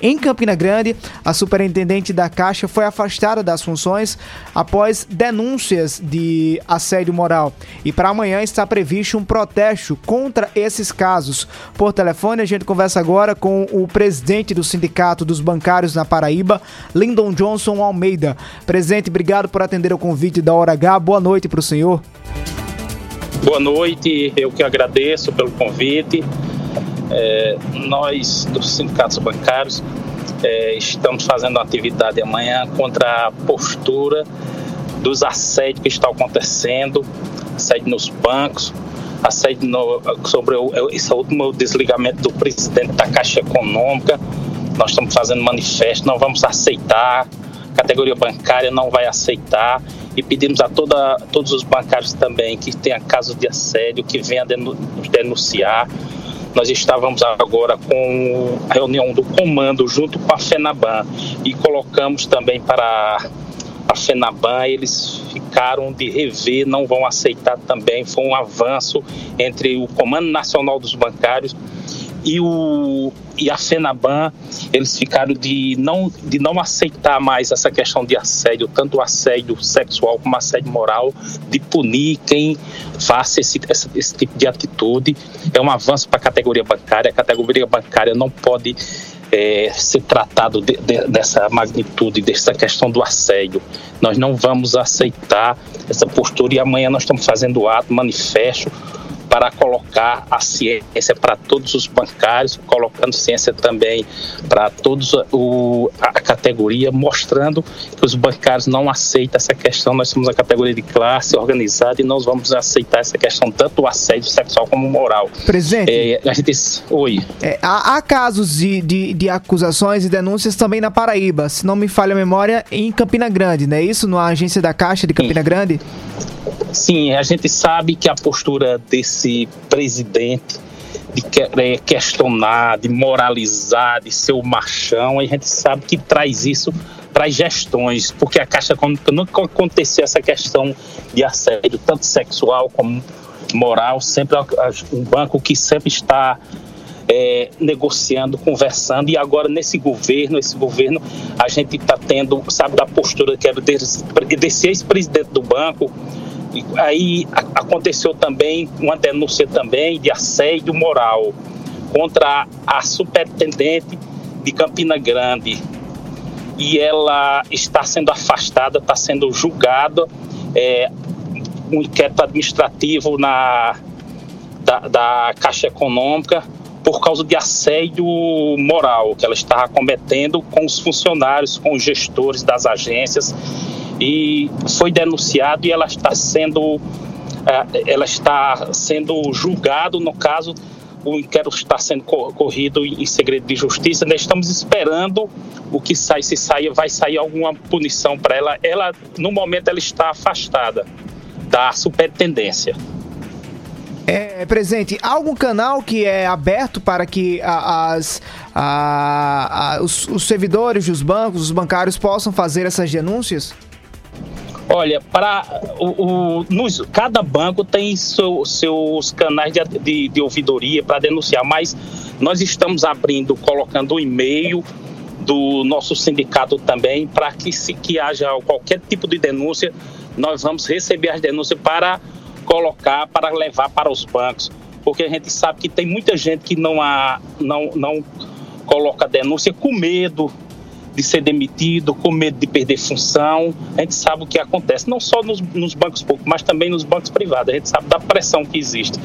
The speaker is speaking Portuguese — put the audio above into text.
Em Campina Grande, a superintendente da Caixa foi afastada das funções após denúncias de assédio moral. E para amanhã está previsto um protesto contra esses casos. Por telefone, a gente conversa agora com o presidente do Sindicato dos Bancários na Paraíba, Lyndon Johnson Almeida. Presidente, obrigado por atender o convite da Hora H. Boa noite para o senhor. Boa noite, eu que agradeço pelo convite. É, nós, dos sindicatos bancários, é, estamos fazendo atividade amanhã contra a postura dos assédios que estão acontecendo, assédio nos bancos, assédio no, sobre o, esse último desligamento do presidente da Caixa Econômica. Nós estamos fazendo manifesto, não vamos aceitar, a categoria bancária não vai aceitar e pedimos a toda, todos os bancários também que tenham casos de assédio, que venham denunciar. Nós estávamos agora com a reunião do comando junto com a FENABAN e colocamos também para a FENABAN, eles ficaram de rever, não vão aceitar também. Foi um avanço entre o Comando Nacional dos Bancários e, o, e a FENABAN, eles ficaram de não, de não aceitar mais essa questão de assédio, tanto assédio sexual como assédio moral, de punir quem faça esse, esse, esse tipo de atitude. É um avanço para a categoria bancária. A categoria bancária não pode é, ser tratado de, de, dessa magnitude, dessa questão do assédio. Nós não vamos aceitar essa postura e amanhã nós estamos fazendo ato, manifesto para colocar a ciência para todos os bancários, colocando ciência também para todos o, a categoria, mostrando que os bancários não aceitam essa questão. Nós somos a categoria de classe organizada e nós vamos aceitar essa questão, tanto o assédio sexual como moral. Presente. É, a gente, oi. É, há, há, casos de, de, de, acusações e denúncias também na Paraíba, se não me falha a memória, em Campina Grande, não é isso? Na agência da Caixa de Campina Sim. Grande? Sim, a gente sabe que a postura desse presidente de é, questionar, de moralizar, de ser o machão, a gente sabe que traz isso para as gestões, porque a Caixa Econômica nunca aconteceu essa questão de assédio, tanto sexual como moral, sempre um banco que sempre está é, negociando, conversando, e agora nesse governo, esse governo, a gente está tendo, sabe, da postura que era desse, desse ex-presidente do banco, aí aconteceu também uma denúncia também de assédio moral contra a superintendente de Campina Grande. E ela está sendo afastada, está sendo julgada é, um inquérito administrativo na da, da Caixa Econômica por causa de assédio moral que ela estava cometendo com os funcionários, com os gestores das agências e foi denunciado e ela está sendo é, ela está sendo julgado no caso o inquérito está sendo corrido em segredo de justiça. Nós estamos esperando o que sai, se sair, vai sair alguma punição para ela. Ela, no momento, ela está afastada da superintendência. É, presente, há algum canal que é aberto para que as, a, a, os, os servidores dos bancos, os bancários possam fazer essas denúncias? Olha, para o, o nos, cada banco tem seu, seus canais de, de, de ouvidoria para denunciar, mas nós estamos abrindo, colocando o um e-mail do nosso sindicato também para que se que haja qualquer tipo de denúncia, nós vamos receber as denúncias para colocar, para levar para os bancos, porque a gente sabe que tem muita gente que não há, não, não coloca denúncia com medo de ser demitido, com medo de perder função. A gente sabe o que acontece, não só nos, nos bancos públicos, mas também nos bancos privados. A gente sabe da pressão que existe.